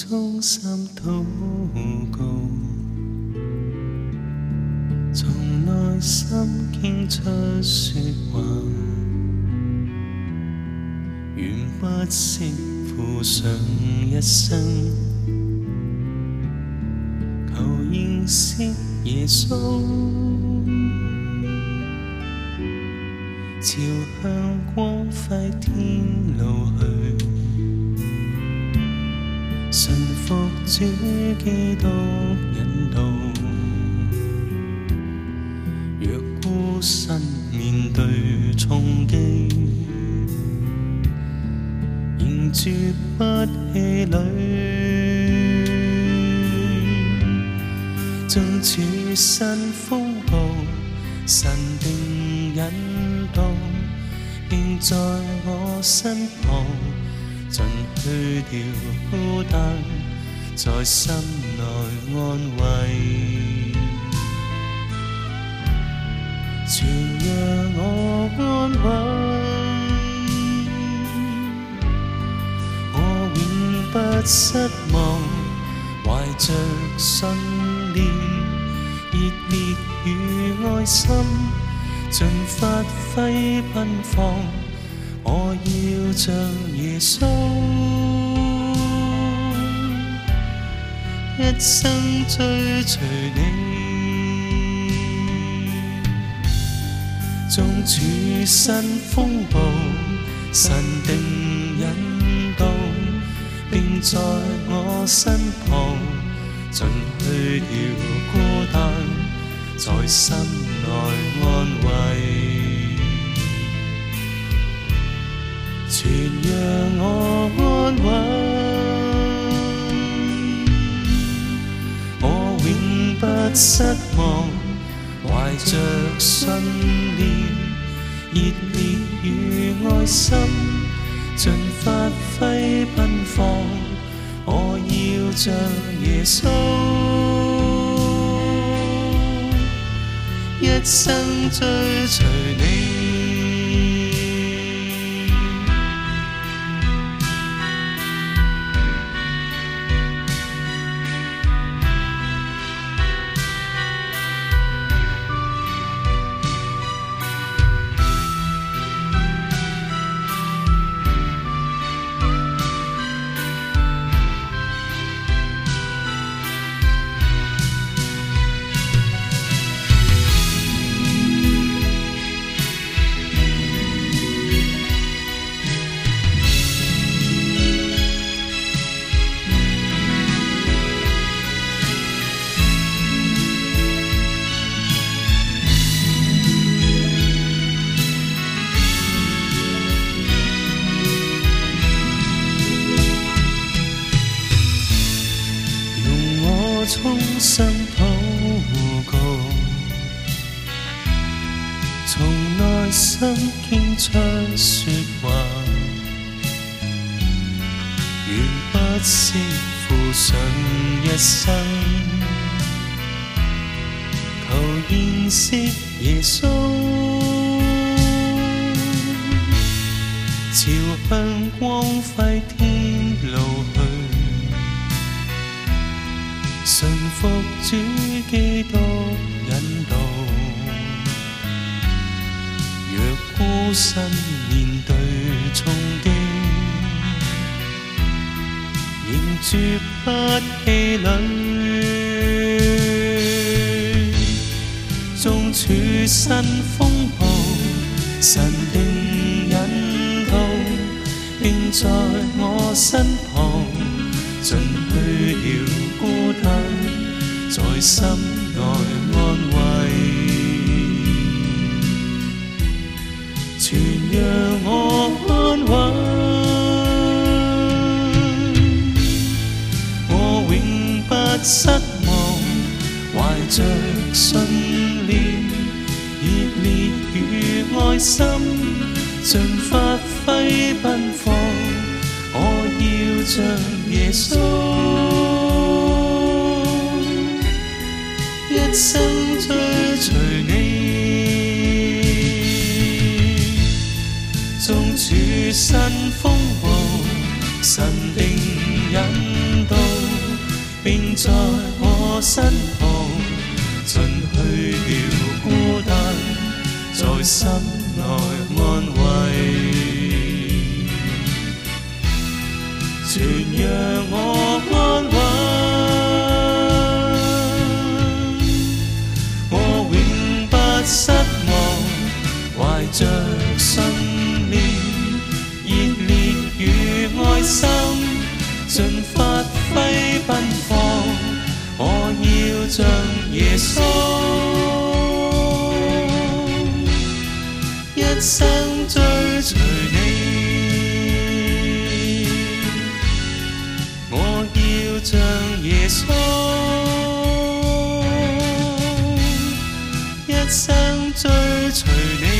衷心祷告，从内心倾出说话，愿不惜付上一生，求认识耶稣。朝向光辉天路去。神服主基督引导，若孤身面对冲击，仍绝不气馁。纵此身风暴，神定引导，仍在我身旁。尽去掉孤单，在心内安慰，全让我安慰。我永不失望，怀着信念，热烈与爱心，尽发挥奔放。就像耶稣，一生追随你。纵处身风暴，神定引导，并在我身旁，尽去了孤单，在心内安慰。失望，怀着信念，热烈与爱心尽发挥奔放。我要像耶稣，一生追随。衷心祷告，从内心倾出说话，愿不息付上一生，求认识耶稣，朝向光辉天路去。信服主基督引導。若孤身面對衝擊，仍絕不氣餒。縱處身風暴，神定引導，並在我身旁，盡去了孤單。在心内安慰，全让我安稳。我永不失望，怀着信念，热烈与爱心尽发挥奔放。我要像耶稣。一生追隨你，縱處身風暴，神定引導，並在我身旁，盡去了孤單，在心內安慰，全讓我。信念，热烈与爱心，尽发挥奔放。我要像耶稣，一生追随你。我要像耶稣，一生追随你。